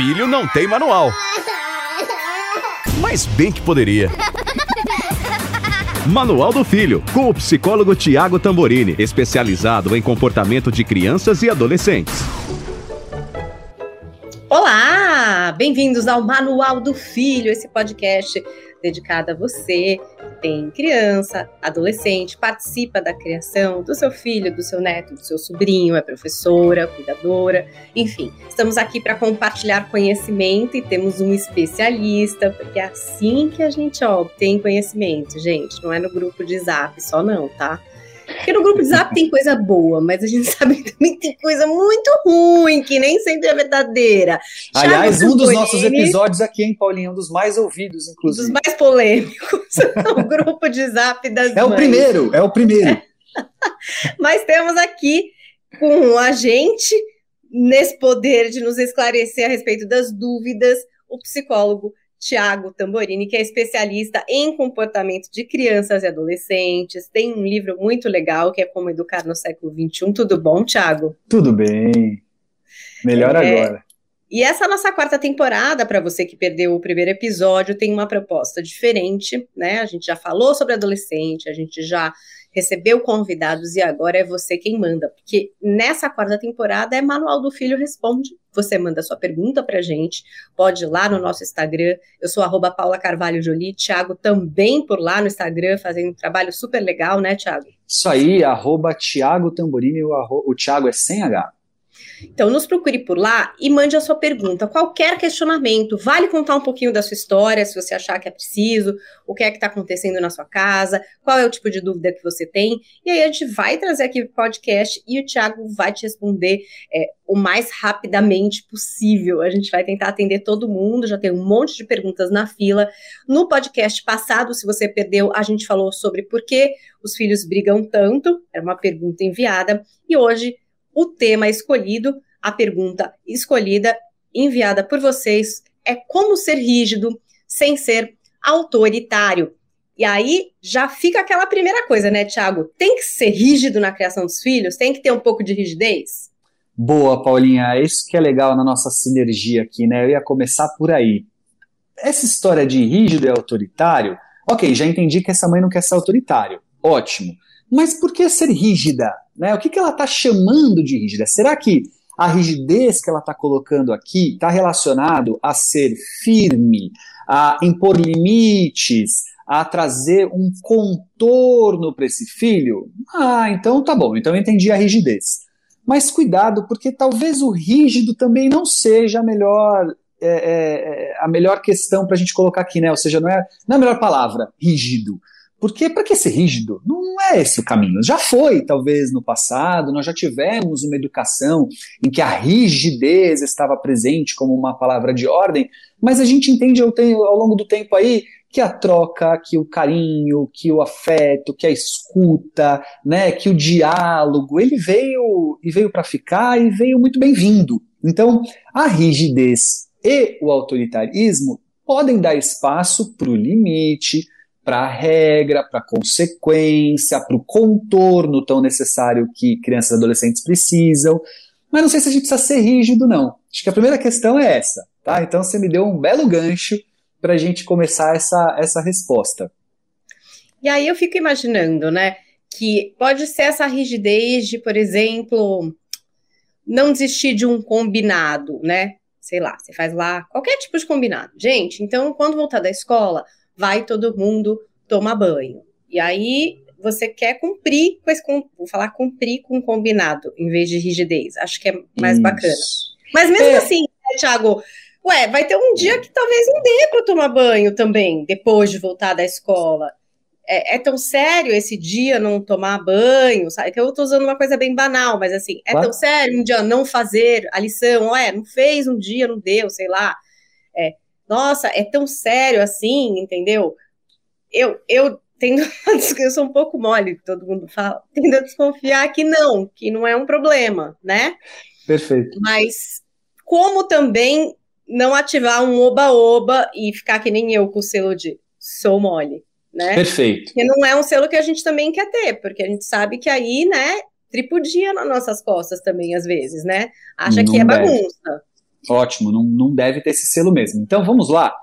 filho não tem manual. Mas bem que poderia. Manual do Filho, com o psicólogo Tiago Tamborini, especializado em comportamento de crianças e adolescentes. Olá, bem-vindos ao Manual do Filho, esse podcast dedicado a você que tem criança, adolescente, participa da criação do seu filho, do seu neto, do seu sobrinho, é professora, cuidadora, enfim. Estamos aqui para compartilhar conhecimento e temos um especialista, porque é assim que a gente obtém conhecimento, gente. Não é no grupo de zap só, não, tá? Porque no grupo de zap tem coisa boa, mas a gente sabe que também tem coisa muito ruim, que nem sempre é verdadeira. Aliás, um dos nossos episódios aqui, hein, Paulinho? Um dos mais ouvidos, inclusive. Dos mais polêmicos. o grupo de zap das É mães. o primeiro, é o primeiro. mas temos aqui com a gente, nesse poder de nos esclarecer a respeito das dúvidas, o psicólogo Tiago Tamborini, que é especialista em comportamento de crianças e adolescentes. Tem um livro muito legal que é Como Educar no Século XXI. Tudo bom, Tiago? Tudo bem. Melhor é... agora. E essa nossa quarta temporada, para você que perdeu o primeiro episódio, tem uma proposta diferente, né? A gente já falou sobre adolescente, a gente já recebeu convidados e agora é você quem manda, porque nessa quarta temporada é Manual do Filho Responde. Você manda sua pergunta pra gente, pode ir lá no nosso Instagram. Eu sou arroba Paula Carvalho Jolie, Thiago também por lá no Instagram, fazendo um trabalho super legal, né, Thiago? Isso aí, arroba Thiago Tamborini, o, arro... o Thiago é sem H. Então, nos procure por lá e mande a sua pergunta. Qualquer questionamento, vale contar um pouquinho da sua história, se você achar que é preciso, o que é que está acontecendo na sua casa, qual é o tipo de dúvida que você tem. E aí a gente vai trazer aqui o podcast e o Thiago vai te responder é, o mais rapidamente possível. A gente vai tentar atender todo mundo, já tem um monte de perguntas na fila. No podcast passado, se você perdeu, a gente falou sobre por que os filhos brigam tanto, era uma pergunta enviada, e hoje o tema escolhido, a pergunta escolhida, enviada por vocês, é como ser rígido sem ser autoritário. E aí já fica aquela primeira coisa, né, Tiago? Tem que ser rígido na criação dos filhos? Tem que ter um pouco de rigidez? Boa, Paulinha. Isso que é legal na nossa sinergia aqui, né? Eu ia começar por aí. Essa história de rígido e autoritário, ok, já entendi que essa mãe não quer ser autoritário. Ótimo. Mas por que ser rígida? Né? O que, que ela está chamando de rígida? Será que a rigidez que ela está colocando aqui está relacionado a ser firme, a impor limites, a trazer um contorno para esse filho? Ah, então tá bom, então eu entendi a rigidez. Mas cuidado, porque talvez o rígido também não seja a melhor, é, é, a melhor questão para a gente colocar aqui, né? Ou seja, não é, não é a melhor palavra, rígido. Porque para que ser rígido? Não é esse o caminho. Já foi, talvez, no passado, nós já tivemos uma educação em que a rigidez estava presente como uma palavra de ordem, mas a gente entende ao, ao longo do tempo aí que a troca, que o carinho, que o afeto, que a escuta, né, que o diálogo, ele veio e veio para ficar e veio muito bem-vindo. Então, a rigidez e o autoritarismo podem dar espaço para o limite, para a regra, para a consequência, para o contorno tão necessário que crianças e adolescentes precisam. Mas não sei se a gente precisa ser rígido, não. Acho que a primeira questão é essa, tá? Então você me deu um belo gancho para a gente começar essa, essa resposta. E aí eu fico imaginando, né, que pode ser essa rigidez de, por exemplo, não desistir de um combinado, né? Sei lá, você faz lá qualquer tipo de combinado. Gente, então quando voltar da escola, vai todo mundo tomar banho. E aí você quer cumprir com esse, vou falar cumprir com combinado, em vez de rigidez. Acho que é mais Isso. bacana. Mas mesmo é. assim, né, Thiago, ué, vai ter um dia que talvez não dê para tomar banho também, depois de voltar da escola. É, é, tão sério esse dia não tomar banho, sabe? Que eu tô usando uma coisa bem banal, mas assim, é claro. tão sério um dia não fazer a lição, ué, não fez um dia, não deu, sei lá. É, nossa, é tão sério assim, entendeu? Eu, eu tendo eu sou um pouco mole, todo mundo fala, tendo a desconfiar que não, que não é um problema, né? Perfeito. Mas como também não ativar um oba-oba e ficar que nem eu com o selo de sou mole, né? Perfeito. Porque não é um selo que a gente também quer ter, porque a gente sabe que aí, né, tripudia nas nossas costas também, às vezes, né? Acha não que é bagunça. Ótimo, não, não deve ter esse selo mesmo. Então vamos lá.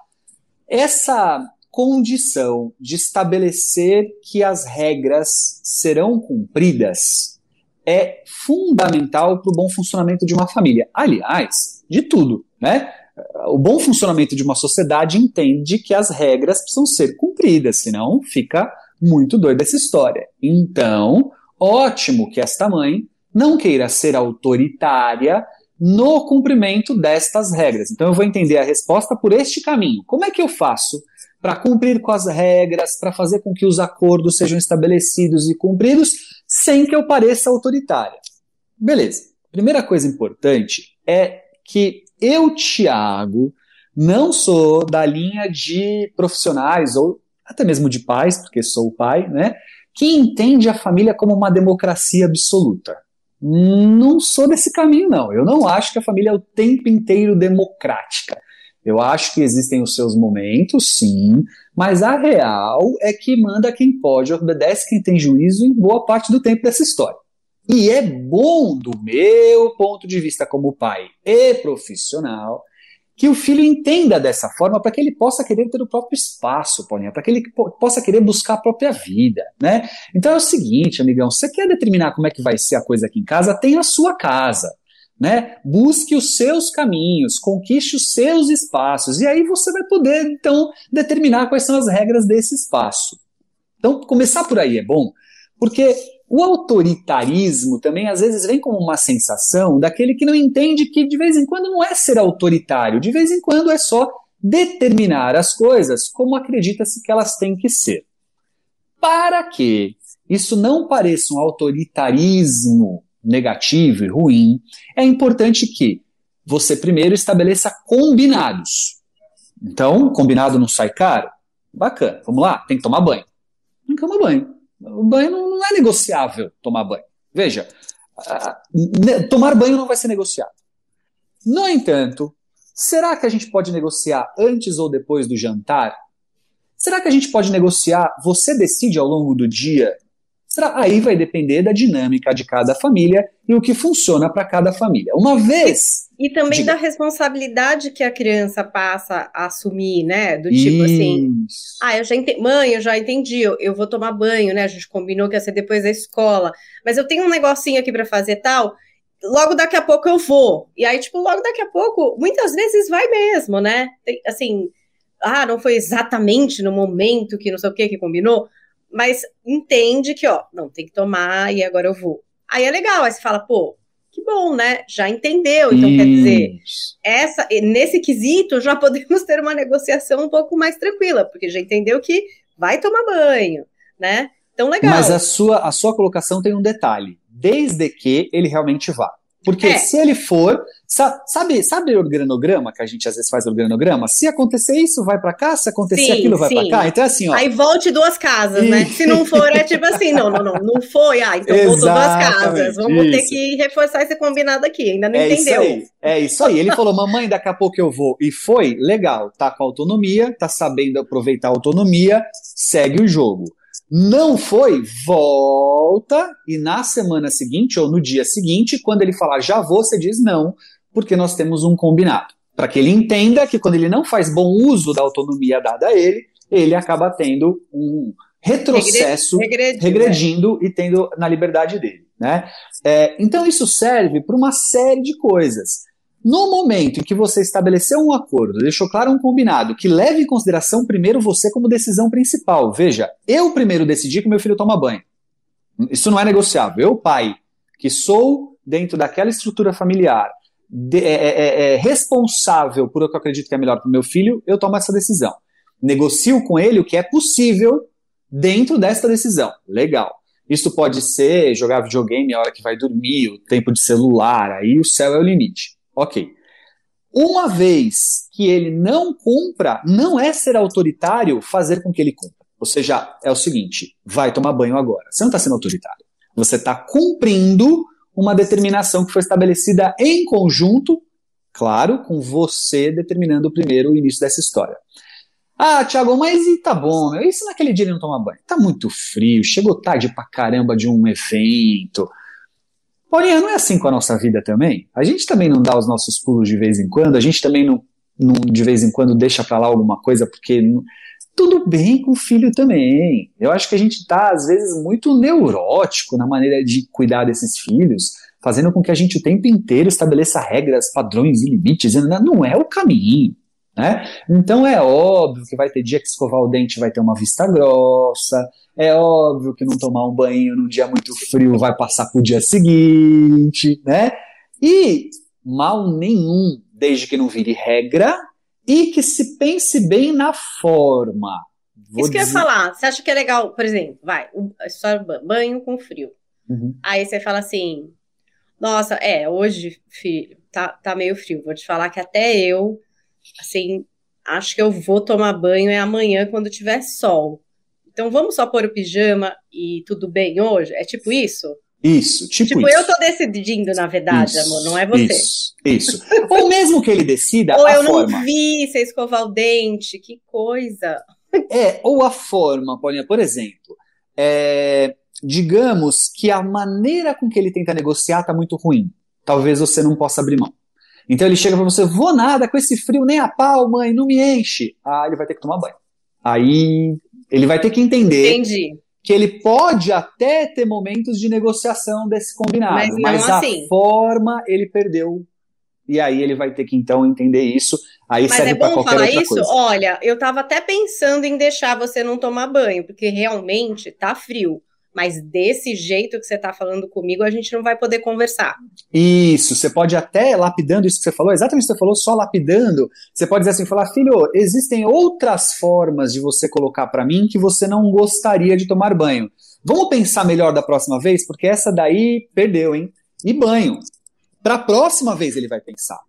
Essa condição de estabelecer que as regras serão cumpridas é fundamental para o bom funcionamento de uma família. Aliás, de tudo, né? O bom funcionamento de uma sociedade entende que as regras precisam ser cumpridas, senão fica muito doida essa história. Então, ótimo que esta mãe não queira ser autoritária no cumprimento destas regras. Então eu vou entender a resposta por este caminho. Como é que eu faço para cumprir com as regras, para fazer com que os acordos sejam estabelecidos e cumpridos sem que eu pareça autoritária? Beleza. Primeira coisa importante é que eu, Tiago, não sou da linha de profissionais ou até mesmo de pais, porque sou o pai, né? Que entende a família como uma democracia absoluta. Não sou desse caminho, não. Eu não acho que a família é o tempo inteiro democrática. Eu acho que existem os seus momentos, sim, mas a real é que manda quem pode, obedece quem tem juízo em boa parte do tempo dessa história. E é bom, do meu ponto de vista como pai e profissional, que o filho entenda dessa forma para que ele possa querer ter o próprio espaço, Paulinha, para que ele possa querer buscar a própria vida, né? Então é o seguinte, amigão, você quer determinar como é que vai ser a coisa aqui em casa, tem a sua casa, né? Busque os seus caminhos, conquiste os seus espaços, e aí você vai poder, então, determinar quais são as regras desse espaço. Então, começar por aí é bom, porque o autoritarismo também às vezes vem como uma sensação daquele que não entende que de vez em quando não é ser autoritário, de vez em quando é só determinar as coisas como acredita-se que elas têm que ser. Para que isso não pareça um autoritarismo negativo e ruim, é importante que você primeiro estabeleça combinados. Então, combinado não sai caro? Bacana, vamos lá, tem que tomar banho. Tem que tomar banho. O banho não é negociável tomar banho. Veja, tomar banho não vai ser negociado. No entanto, será que a gente pode negociar antes ou depois do jantar? Será que a gente pode negociar? Você decide ao longo do dia Aí vai depender da dinâmica de cada família e o que funciona para cada família. Uma vez. E, e também diga. da responsabilidade que a criança passa a assumir, né? Do tipo assim, Isso. assim. Ah, eu já entendi. Mãe, eu já entendi, eu, eu, vou tomar banho, né? A gente combinou que ia ser depois da escola. Mas eu tenho um negocinho aqui para fazer tal. Logo daqui a pouco eu vou. E aí, tipo, logo daqui a pouco, muitas vezes vai mesmo, né? Tem, assim, ah, não foi exatamente no momento que não sei o que que combinou, mas entende que, ó, não, tem que tomar e agora eu vou. Aí é legal, aí você fala, pô, que bom, né? Já entendeu. Então, Isso. quer dizer, essa, nesse quesito, já podemos ter uma negociação um pouco mais tranquila, porque já entendeu que vai tomar banho, né? Então, legal. Mas a sua, a sua colocação tem um detalhe. Desde que ele realmente vá. Porque é. se ele for, sabe, sabe o organograma que a gente às vezes faz organograma? Se acontecer isso, vai para cá, se acontecer sim, aquilo, vai para cá. Então é assim, ó. Aí volte duas casas, e... né? Se não for, é tipo assim, não, não, não, não foi, ah, então voltou duas casas. Vamos isso. ter que reforçar esse combinado aqui, ainda não é entendeu. Isso aí, é isso aí. Ele falou, mamãe, daqui a pouco eu vou. E foi, legal, tá com autonomia, tá sabendo aproveitar a autonomia, segue o jogo. Não foi, volta e na semana seguinte ou no dia seguinte, quando ele falar já vou, você diz não, porque nós temos um combinado. Para que ele entenda que quando ele não faz bom uso da autonomia dada a ele, ele acaba tendo um retrocesso, regredindo, regredindo e tendo na liberdade dele. Né? É, então isso serve para uma série de coisas. No momento em que você estabeleceu um acordo, deixou claro um combinado que leve em consideração primeiro você como decisão principal. Veja, eu primeiro decidi que meu filho toma banho. Isso não é negociável. Eu, pai, que sou dentro daquela estrutura familiar, de, é, é, é, é responsável por o que eu acredito que é melhor para o meu filho, eu tomo essa decisão. Negocio com ele o que é possível dentro desta decisão. Legal. Isso pode ser jogar videogame a hora que vai dormir, o tempo de celular, aí o céu é o limite. Ok. Uma vez que ele não cumpra, não é ser autoritário fazer com que ele cumpra. Ou seja, é o seguinte: vai tomar banho agora. Você não está sendo autoritário. Você está cumprindo uma determinação que foi estabelecida em conjunto, claro, com você determinando primeiro o início dessa história. Ah, Thiago, mas e tá bom, meu, e se naquele dia ele não toma banho? Tá muito frio, chegou tarde pra caramba de um evento. Porém, não é assim com a nossa vida também. A gente também não dá os nossos pulos de vez em quando, a gente também não, não de vez em quando deixa para lá alguma coisa porque não, tudo bem com o filho também. Eu acho que a gente está, às vezes, muito neurótico na maneira de cuidar desses filhos, fazendo com que a gente o tempo inteiro estabeleça regras, padrões e limites. Não é o caminho. Né? Então é óbvio que vai ter dia que escovar o dente vai ter uma vista grossa, é óbvio que não tomar um banho num dia muito frio vai passar pro dia seguinte, né? E mal nenhum, desde que não vire regra e que se pense bem na forma. Vou Isso que dizer... eu ia falar. Você acha que é legal, por exemplo, vai, só banho com frio. Uhum. Aí você fala assim: Nossa, é, hoje, filho, tá, tá meio frio. Vou te falar que até eu assim, acho que eu vou tomar banho é amanhã quando tiver sol. Então vamos só pôr o pijama e tudo bem hoje? É tipo isso? Isso, tipo, tipo isso. eu tô decidindo, na verdade, isso, amor, não é você. Isso, isso. Ou mesmo que ele decida Ou eu forma. não vi você escovar o dente, que coisa. É, ou a forma, Paulinha, por exemplo, é, digamos que a maneira com que ele tenta negociar tá muito ruim. Talvez você não possa abrir mão. Então ele chega para você, vou nada, com esse frio nem a pau, mãe, não me enche. Ah, ele vai ter que tomar banho. Aí ele vai ter que entender Entendi. que ele pode até ter momentos de negociação desse combinado, mas, mas assim. a forma ele perdeu. E aí ele vai ter que então entender isso. Aí mas serve é bom qualquer falar outra isso? Coisa. Olha, eu tava até pensando em deixar você não tomar banho, porque realmente tá frio mas desse jeito que você está falando comigo, a gente não vai poder conversar. Isso, você pode até, lapidando isso que você falou, exatamente o que você falou, só lapidando, você pode dizer assim, falar, filho, existem outras formas de você colocar para mim que você não gostaria de tomar banho. Vamos pensar melhor da próxima vez, porque essa daí perdeu, hein? E banho. Para a próxima vez ele vai pensar.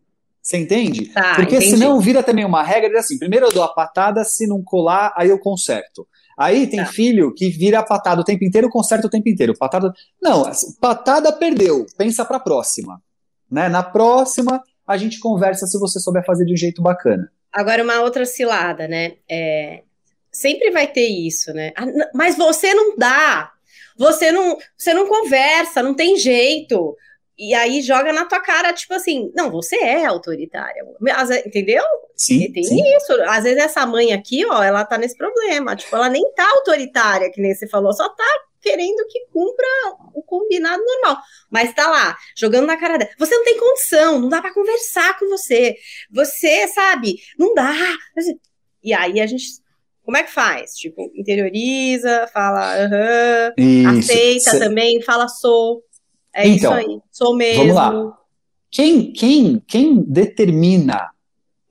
Você entende? Tá, porque entendi. senão vira também uma regra assim, primeiro eu dou a patada, se não colar, aí eu conserto. Aí tem tá. filho que vira patada o tempo inteiro, conserta o tempo inteiro. Patada. Não, patada perdeu. Pensa pra próxima. Né? Na próxima, a gente conversa se você souber fazer de um jeito bacana. Agora, uma outra cilada, né? É... Sempre vai ter isso, né? Ah, mas você não dá. Você não, você não conversa, não tem jeito. E aí joga na tua cara, tipo assim, não, você é autoritária, entendeu? Sim, tem sim. isso. Às vezes essa mãe aqui, ó, ela tá nesse problema. Tipo, ela nem tá autoritária, que nem você falou, só tá querendo que cumpra o combinado normal. Mas tá lá, jogando na cara dela. Você não tem condição, não dá para conversar com você. Você, sabe, não dá. E aí a gente como é que faz? Tipo, interioriza, fala aham, uh -huh, aceita Cê... também, fala sou. É então, isso aí, sou mesmo. Vamos lá. Quem, quem, quem determina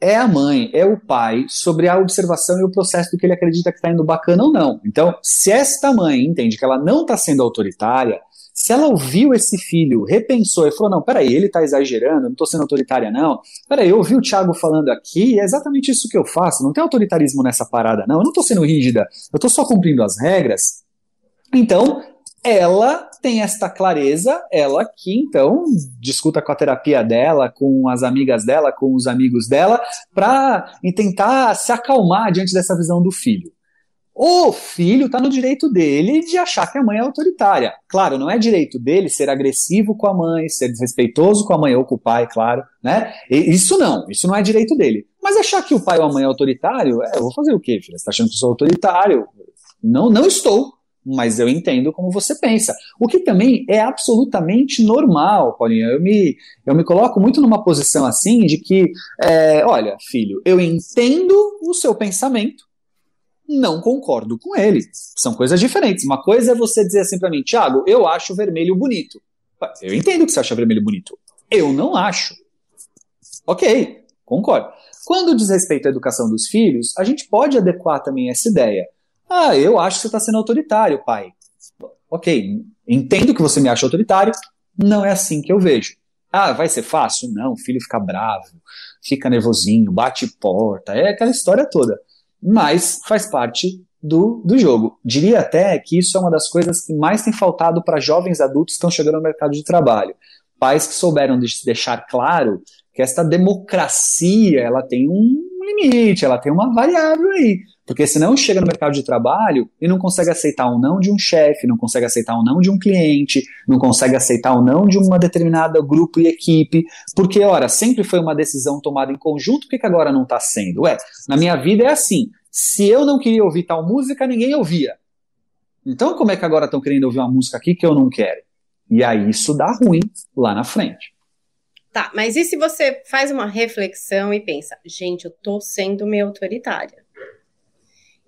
é a mãe, é o pai, sobre a observação e o processo do que ele acredita que está indo bacana ou não. Então, se esta mãe entende que ela não está sendo autoritária, se ela ouviu esse filho, repensou e falou: não, peraí, ele está exagerando, não estou sendo autoritária, não. Peraí, eu ouvi o Thiago falando aqui, é exatamente isso que eu faço, não tem autoritarismo nessa parada, não. Eu não estou sendo rígida, eu estou só cumprindo as regras. Então, ela tem esta clareza, ela que então discuta com a terapia dela, com as amigas dela, com os amigos dela, para tentar se acalmar diante dessa visão do filho. O filho está no direito dele de achar que a mãe é autoritária. Claro, não é direito dele ser agressivo com a mãe, ser desrespeitoso com a mãe ou com o pai, claro, né? Isso não, isso não é direito dele. Mas achar que o pai ou a mãe é autoritário, é, eu vou fazer o quê, filha? Você está achando que eu sou autoritário? Não, não estou mas eu entendo como você pensa. O que também é absolutamente normal, Paulinha. Eu me, eu me coloco muito numa posição assim de que, é, olha, filho, eu entendo o seu pensamento, não concordo com ele. São coisas diferentes. Uma coisa é você dizer assim para mim, Thiago, eu acho vermelho bonito. Eu entendo que você acha vermelho bonito. Eu não acho. Ok, concordo. Quando diz respeito à educação dos filhos, a gente pode adequar também essa ideia. Ah, eu acho que você está sendo autoritário, pai. Ok, entendo que você me acha autoritário, não é assim que eu vejo. Ah, vai ser fácil? Não, o filho fica bravo, fica nervosinho, bate porta, é aquela história toda. Mas faz parte do, do jogo. Diria até que isso é uma das coisas que mais tem faltado para jovens adultos que estão chegando ao mercado de trabalho. Pais que souberam deixar claro que esta democracia ela tem um limite, ela tem uma variável aí. Porque senão chega no mercado de trabalho e não consegue aceitar um não de um chefe, não consegue aceitar um não de um cliente, não consegue aceitar um não de uma determinada grupo e equipe, porque, ora, sempre foi uma decisão tomada em conjunto, por que, que agora não está sendo? Ué, na minha vida é assim, se eu não queria ouvir tal música, ninguém ouvia. Então como é que agora estão querendo ouvir uma música aqui que eu não quero? E aí isso dá ruim lá na frente. Tá, mas e se você faz uma reflexão e pensa, gente, eu tô sendo meio autoritária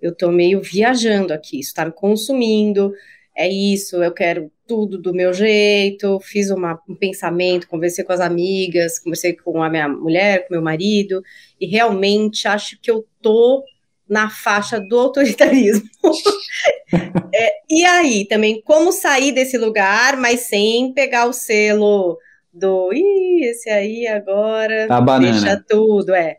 eu tô meio viajando aqui, estar consumindo, é isso, eu quero tudo do meu jeito, fiz uma, um pensamento, conversei com as amigas, conversei com a minha mulher, com meu marido, e realmente acho que eu tô na faixa do autoritarismo. é, e aí, também, como sair desse lugar, mas sem pegar o selo do, ih, esse aí agora tá deixa tudo, é.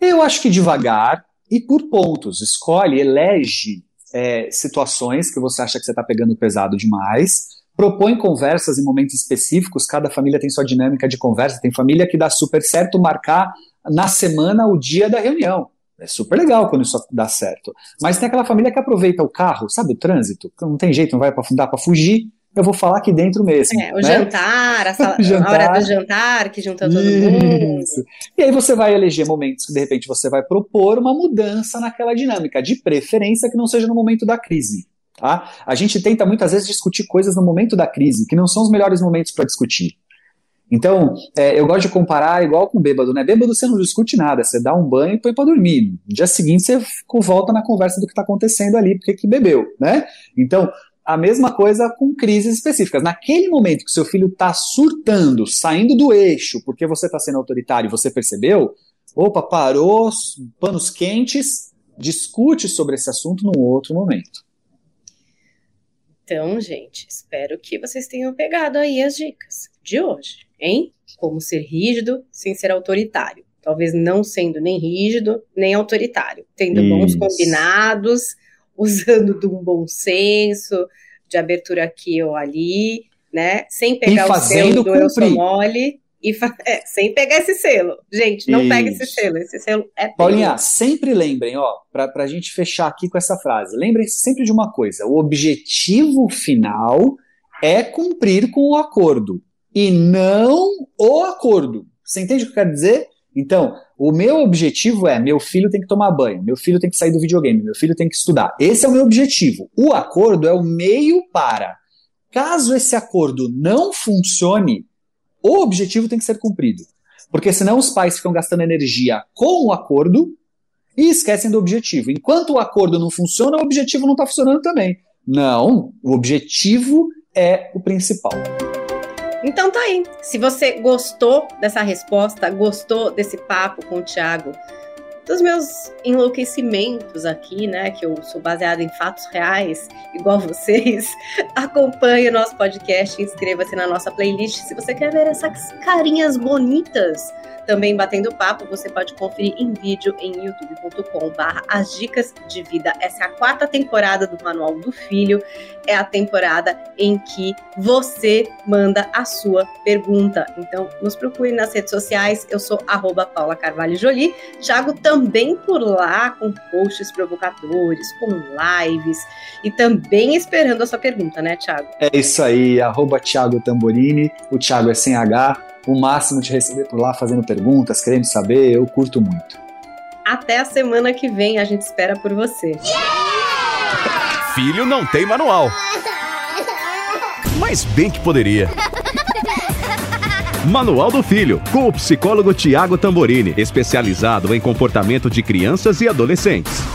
Eu acho que devagar, e por pontos. Escolhe, elege é, situações que você acha que você está pegando pesado demais. Propõe conversas em momentos específicos, cada família tem sua dinâmica de conversa. Tem família que dá super certo marcar na semana o dia da reunião. É super legal quando isso dá certo. Mas tem aquela família que aproveita o carro, sabe, o trânsito, não tem jeito, não vai para dar para fugir eu vou falar aqui dentro mesmo. É, o né? jantar, a, sala, jantar. a hora do jantar, que junta todo Isso. mundo. E aí você vai eleger momentos que, de repente, você vai propor uma mudança naquela dinâmica, de preferência que não seja no momento da crise. Tá? A gente tenta muitas vezes discutir coisas no momento da crise, que não são os melhores momentos para discutir. Então, é, eu gosto de comparar igual com bêbado, né? Bêbado você não discute nada, você dá um banho e põe para dormir. No dia seguinte você volta na conversa do que está acontecendo ali, porque que bebeu, né? Então, a mesma coisa com crises específicas. Naquele momento que seu filho está surtando, saindo do eixo, porque você está sendo autoritário e você percebeu, opa, parou, panos quentes, discute sobre esse assunto num outro momento. Então, gente, espero que vocês tenham pegado aí as dicas de hoje, hein? Como ser rígido sem ser autoritário. Talvez não sendo nem rígido, nem autoritário. Tendo Isso. bons combinados usando de um bom senso, de abertura aqui ou ali, né? Sem pegar o selo do eu sou mole. E é, sem pegar esse selo. Gente, não Isso. pega esse selo. Esse selo é Paulinha, sempre lembrem, ó, para a gente fechar aqui com essa frase. Lembrem sempre de uma coisa: o objetivo final é cumprir com o acordo e não o acordo. Você entende o que eu quero dizer? Então, o meu objetivo é: meu filho tem que tomar banho, meu filho tem que sair do videogame, meu filho tem que estudar. Esse é o meu objetivo. O acordo é o meio para. Caso esse acordo não funcione, o objetivo tem que ser cumprido. Porque senão os pais ficam gastando energia com o acordo e esquecem do objetivo. Enquanto o acordo não funciona, o objetivo não está funcionando também. Não, o objetivo é o principal. Então tá aí. Se você gostou dessa resposta, gostou desse papo com o Thiago, dos meus enlouquecimentos aqui, né? Que eu sou baseada em fatos reais, igual vocês. Acompanhe o nosso podcast, inscreva-se na nossa playlist se você quer ver essas carinhas bonitas também batendo papo, você pode conferir em vídeo em youtube.com/barra as dicas de vida. Essa é a quarta temporada do Manual do Filho. É a temporada em que você manda a sua pergunta. Então, nos procure nas redes sociais. Eu sou arroba Paula Carvalho Jolie. Thiago também por lá com posts provocadores, com lives e também esperando a sua pergunta, né, Thiago? É isso aí, arroba Thiago Tamborini. O Thiago é sem H o máximo de receber por lá fazendo perguntas, querendo saber, eu curto muito. Até a semana que vem, a gente espera por você. Yeah! Filho não tem manual. Mas bem que poderia. Manual do Filho, com o psicólogo Tiago Tamborini, especializado em comportamento de crianças e adolescentes.